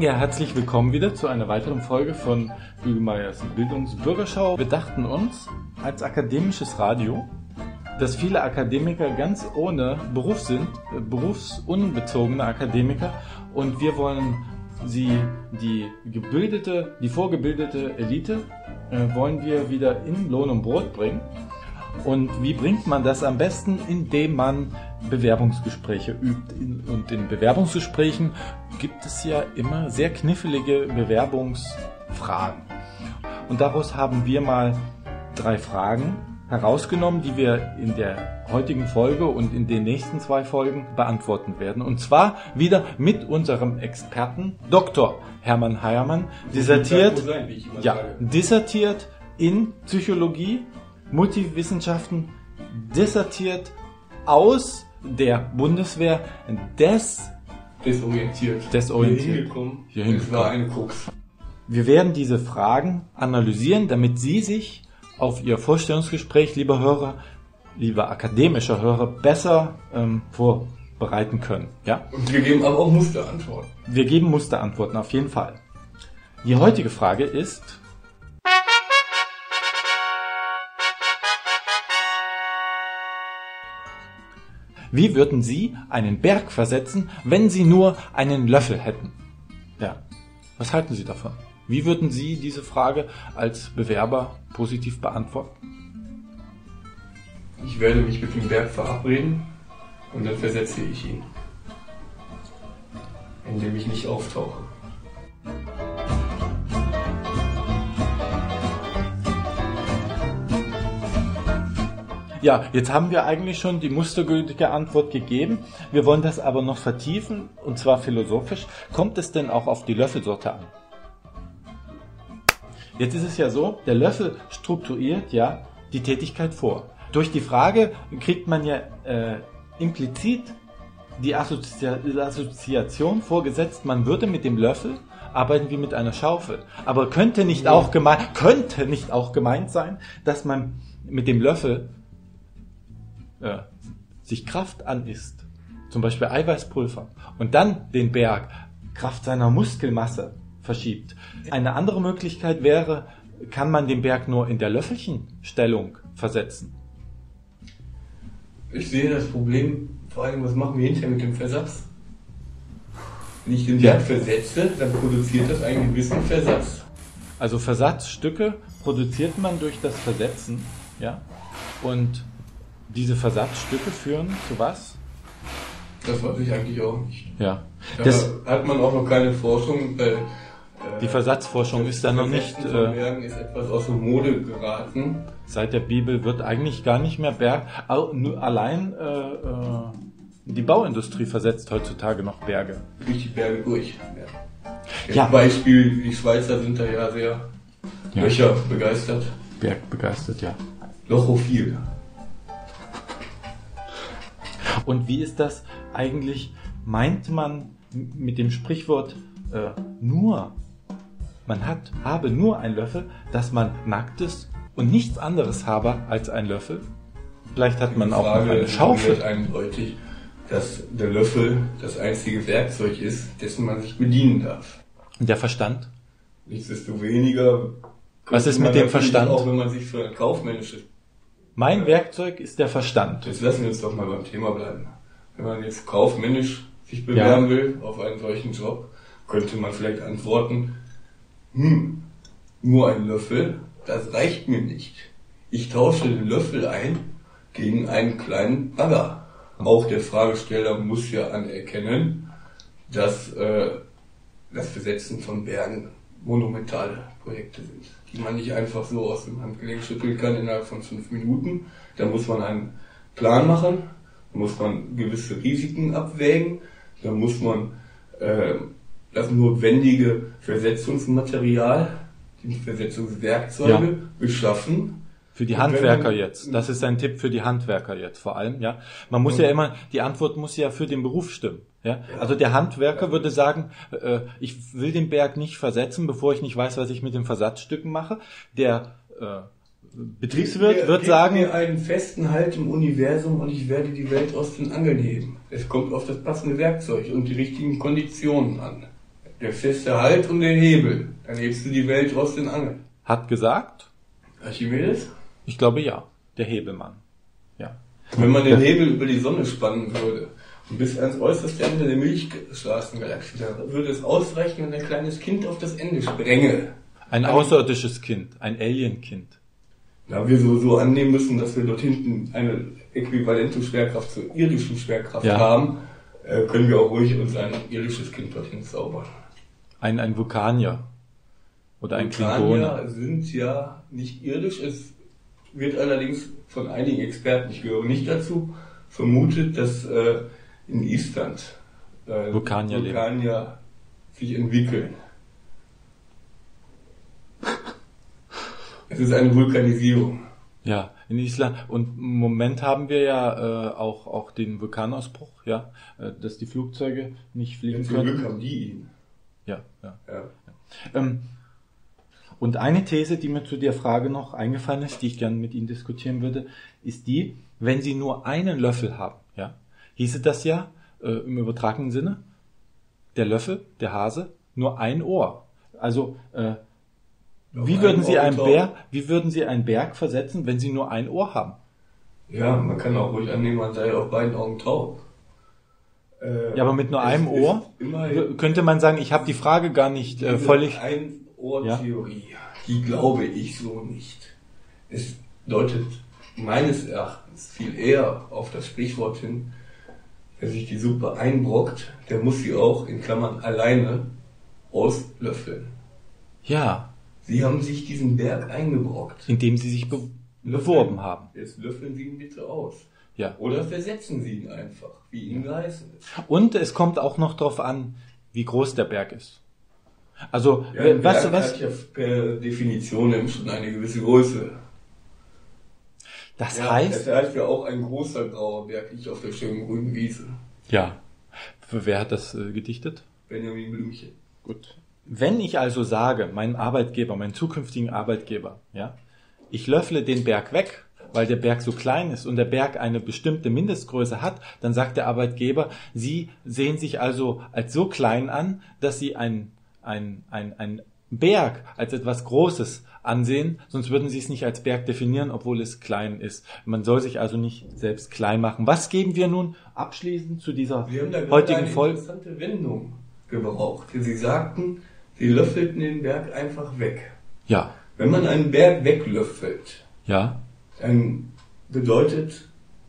Ja, herzlich willkommen wieder zu einer weiteren Folge von Bügelmeiers Bildungsbürgerschau. Wir dachten uns, als akademisches Radio, dass viele Akademiker ganz ohne Beruf sind, äh, berufsunbezogene Akademiker, und wir wollen sie, die gebildete, die vorgebildete Elite, äh, wollen wir wieder in Lohn und Brot bringen. Und wie bringt man das am besten? Indem man Bewerbungsgespräche übt. Und in Bewerbungsgesprächen gibt es ja immer sehr knifflige Bewerbungsfragen. Und daraus haben wir mal drei Fragen herausgenommen, die wir in der heutigen Folge und in den nächsten zwei Folgen beantworten werden. Und zwar wieder mit unserem Experten Dr. Hermann Heiermann, dissertiert, ja, dissertiert in Psychologie, Multiwissenschaften, dissertiert aus der Bundeswehr des desorientiert. Desorientiert. Hier hingekommen. Hier Es hingekommen. war eine Krux. Wir werden diese Fragen analysieren, damit Sie sich auf Ihr Vorstellungsgespräch, lieber Hörer, lieber akademischer Hörer, besser ähm, vorbereiten können. Ja? Und wir geben aber auch Musterantworten. Wir geben Musterantworten auf jeden Fall. Die heutige Frage ist, wie würden Sie einen Berg versetzen, wenn Sie nur einen Löffel hätten? Ja. Was halten Sie davon? Wie würden Sie diese Frage als Bewerber positiv beantworten? Ich werde mich mit dem Berg verabreden und dann versetze ich ihn. Indem ich nicht auftauche. Ja, jetzt haben wir eigentlich schon die mustergültige Antwort gegeben. Wir wollen das aber noch vertiefen, und zwar philosophisch. Kommt es denn auch auf die Löffelsorte an? Jetzt ist es ja so, der Löffel strukturiert ja die Tätigkeit vor. Durch die Frage kriegt man ja äh, implizit die Assozi Assoziation vorgesetzt, man würde mit dem Löffel arbeiten wie mit einer Schaufel. Aber könnte nicht auch gemeint, könnte nicht auch gemeint sein, dass man mit dem Löffel äh, sich Kraft anisst, zum Beispiel Eiweißpulver, und dann den Berg Kraft seiner Muskelmasse verschiebt. Eine andere Möglichkeit wäre, kann man den Berg nur in der Löffelchenstellung versetzen. Ich sehe das Problem, vor allem, was machen wir hinterher mit dem Versatz? Wenn ich den Ja. Berg versetze, dann produziert das einen gewissen Versatz. Also Versatzstücke produziert man durch das Versetzen, ja, und diese Versatzstücke führen zu was? Das weiß ich eigentlich auch nicht. Ja. Da Das, hat man auch noch keine Forschung. Äh, die Versatzforschung ist da noch nicht, von äh, Bergen ist etwas aus der Mode geraten. seit der Bibel wird eigentlich gar nicht mehr Berg, allein äh, äh, die Bauindustrie versetzt heutzutage noch Berge. durch die Berge durch. Ja. Ja. Beispiel, die Schweizer sind da ja sehr Ja. Löcher begeistert. Berg begeistert, ja. Lochophil. Und wie ist das eigentlich? Meint man mit dem Sprichwort äh, nur, man hat, habe nur einen Löffel, dass man nackt ist und nichts anderes habe als ein Löffel? Vielleicht hat man auch noch eine Schaufel. wird eindeutig, dass der Löffel das einzige Werkzeug ist, dessen man sich bedienen darf. Und der Verstand? Nichtsdestoweniger. Was ist mit dem Verstand? Auch wenn man sich für ein kaufmännisches. Mein Werkzeug ist der Verstand. Jetzt lassen wir uns doch mal beim Thema bleiben. Wenn man jetzt kaufmännisch sich bewerben will auf einen solchen Job, könnte man vielleicht antworten, hm, nur ein Löffel, das reicht mir nicht. Ich tausche den Löffel ein gegen einen kleinen Bagger. Auch der Fragesteller muss ja anerkennen, dass äh, das Besetzen von Bergen monumentale Projekte sind, die man nicht einfach so aus dem Handgelenk schütteln kann innerhalb von fünf Minuten. Da muss man einen Plan machen, da muss man gewisse Risiken abwägen, da muss man äh, das notwendige Versetzungsmaterial, die Versetzungswerkzeuge Ja. beschaffen. Für die Handwerker jetzt. Das ist ein Tipp für die Handwerker jetzt vor allem, ja. Man muss ja immer, die Antwort muss ja für den Beruf stimmen, ja. Also der Handwerker würde sagen, äh, ich will den Berg nicht versetzen, bevor ich nicht weiß, was ich mit den Versatzstücken mache. Der äh, Betriebswirt mir- wird sagen, mir einen festen Halt im Universum und ich werde die Welt aus den Angeln heben. Es kommt auf das passende Werkzeug und die richtigen Konditionen an. der feste Halt und der Hebel. Dann hebst du die Welt aus den Angeln. Hat gesagt? Archimedes? Ich glaube ja. Der Hebelmann. Ja. Wenn man den Hebel über die Sonne spannen würde und bis ans äußerste Ende der Milchstraßengalaxie, dann würde es ausreichen, wenn ein kleines Kind auf das Ende spränge. Ein außerirdisches Kind, ein Alien-Kind. Da wir so, so annehmen müssen, dass wir dort hinten eine äquivalente Schwerkraft zur irdischen Schwerkraft Ja. haben, äh, können wir auch ruhig uns ein irdisches Kind dorthin zaubern. Ein, ein Vulkanier. Oder ein Klingone. Vulkanier sind ja nicht irdisch. Es wird allerdings von einigen Experten, ich gehöre nicht dazu, vermutet, dass äh, in Island äh, Vulkanier. Vulkanier sich entwickeln. Es ist eine Vulkanisierung. Ja, in Island. Und im Moment haben wir ja äh, auch, auch den Vulkanausbruch, ja, äh, dass die Flugzeuge nicht fliegen Zum Glück können. haben die ihn. Ja, ja. Ja. Ähm, und eine These, die mir zu der Frage noch eingefallen ist, die ich gerne mit Ihnen diskutieren würde, ist die, wenn Sie nur einen Löffel haben, ja, hieße das ja äh, im übertragenen Sinne, der Löffel, der Hase, nur ein Ohr. Also äh, wie würden Sie einen. Berg, wie würden Sie einen Berg versetzen, wenn Sie nur ein Ohr haben? Ja, man kann auch ruhig annehmen, man sei auf beiden Augen taub. Äh, Ja, aber mit nur einem Ohr könnte man sagen, ich habe die Frage gar nicht äh, Diese völlig. Ein-Ohr-Theorie, die glaube ich so nicht. Es deutet meines Erachtens viel eher auf das Sprichwort hin, wer sich die Suppe einbrockt, der muss sie auch in Klammern alleine auslöffeln. Ja, Sie haben sich diesen Berg eingebrockt. indem Sie sich be beworben haben. Jetzt löffeln Sie ihn bitte aus. Ja. Oder versetzen Sie ihn einfach, wie Ihnen geheißen ist. Und es kommt auch noch darauf an, wie groß der Berg ist. Also, Ja, äh, was, Berg was, hat ja per Definition eben schon eine gewisse Größe. das Ja, heißt, Es heißt ja auch ein großer grauer Berg liegt auf der schönen grünen Wiese. ja. Wer hat das äh, gedichtet? Benjamin Blümchen. Gut. Wenn ich also sage, meinem Arbeitgeber, meinen zukünftigen Arbeitgeber, ja, ich löffle den Berg weg, weil der Berg so klein ist und der Berg eine bestimmte Mindestgröße hat, dann sagt der Arbeitgeber, Sie sehen sich also als so klein an, dass Sie ein, ein, ein, ein Berg als etwas Großes ansehen, sonst würden Sie es nicht als Berg definieren, obwohl es klein ist. Man soll sich also nicht selbst klein machen. Was geben wir nun abschließend zu dieser heutigen eine Folge? interessante Wendung gebraucht. Sie sagten, Sie löffelten den Berg einfach weg. Ja, Wenn man einen Berg weglöffelt, ja, dann bedeutet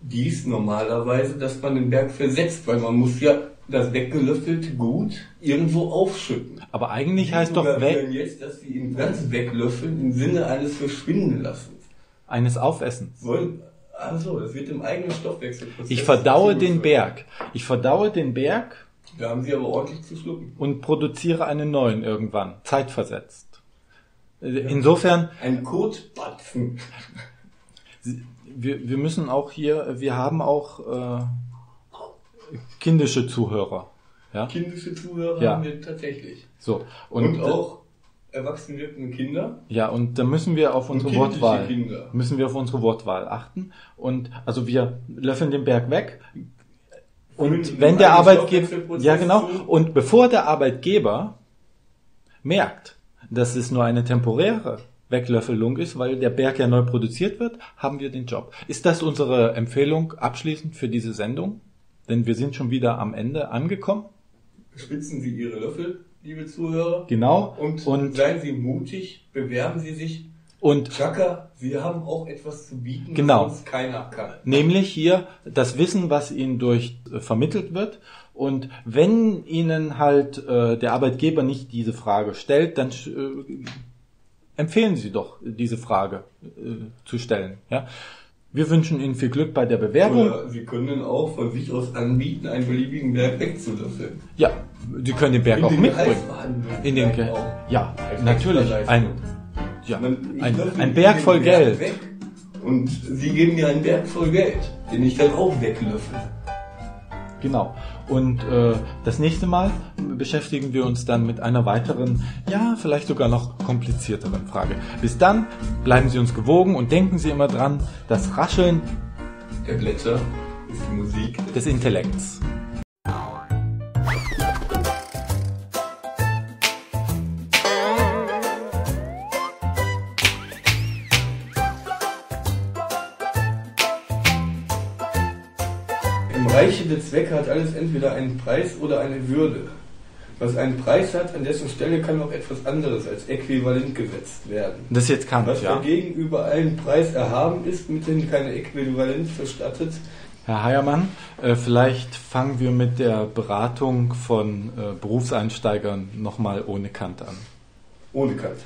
dies normalerweise, dass man den Berg versetzt, weil man muss ja das weggelöffelte Gut irgendwo aufschütten. aber eigentlich Sie heißt doch weg, jetzt, dass Sie ihn ganz weglöffeln im Sinne eines Verschwindenlassens. eines Aufessens. Wollen, also, das wird im eigenen Stoffwechselprozess. Ich verdaue den zugeführt. Berg. Ich verdaue den Berg Da haben Sie aber ordentlich zu schlucken. und produziere einen neuen irgendwann, zeitversetzt. Äh, Insofern, Ein Kotbatzen. wir, wir müssen auch hier, wir haben auch äh, kindische Zuhörer. Ja, Kindische Zuhörer Ja. haben wir tatsächlich. so. Und, Und, auch erwachsen wirkende Kinder. Ja, und da müssen wir auf unsere Wortwahl, Kinder. müssen wir auf unsere Wortwahl achten. Und also wir löffeln den Berg weg. Und Führen wenn der Arbeitgeber, ja genau, zu. und bevor der Arbeitgeber merkt, dass es nur eine temporäre Weglöffelung ist, weil der Berg ja neu produziert wird, haben wir den Job. Ist das unsere Empfehlung abschließend für diese Sendung? Denn wir sind schon wieder am Ende angekommen. Spitzen Sie Ihre Löffel, liebe Zuhörer. Genau. Und, Und- seien Sie mutig, bewerben Sie sich. Und Chaka, Sie haben auch etwas zu bieten, Genau. was keiner kann. Nämlich hier das Wissen, was Ihnen durch äh, vermittelt wird. Und wenn Ihnen halt äh, der Arbeitgeber nicht diese Frage stellt, dann äh, empfehlen Sie doch, diese Frage äh, zu stellen. Ja? Wir wünschen Ihnen viel Glück bei der Bewerbung. Oder Sie können auch von sich aus anbieten, einen beliebigen Berg wegzulöffeln. Ja, Sie können den Berg In auch den mitbringen. In den Ge ja, Als natürlich. Ein, ja, Man- ein, ein Berg voll Geld. Weg und Sie geben mir einen Berg voll Geld, den ich dann auch weglöffel. Genau. Und äh, das nächste Mal beschäftigen wir uns dann mit einer weiteren, ja, vielleicht sogar noch komplizierteren Frage. Bis dann bleiben Sie uns gewogen und denken Sie immer dran, das Rascheln Der Blätter ist die Musik des Intellekts. Der Zwecke hat alles entweder einen Preis oder eine Würde. Was einen Preis hat, an dessen Stelle kann auch etwas anderes als äquivalent gesetzt werden. Das ist jetzt Kant, Was ja. dagegen über einen Preis erhaben ist, mithin keine Äquivalenz verstattet, Herr Heiermann, äh, vielleicht fangen wir mit der Beratung von äh, Berufseinsteigern nochmal ohne Kant an. ohne Kant.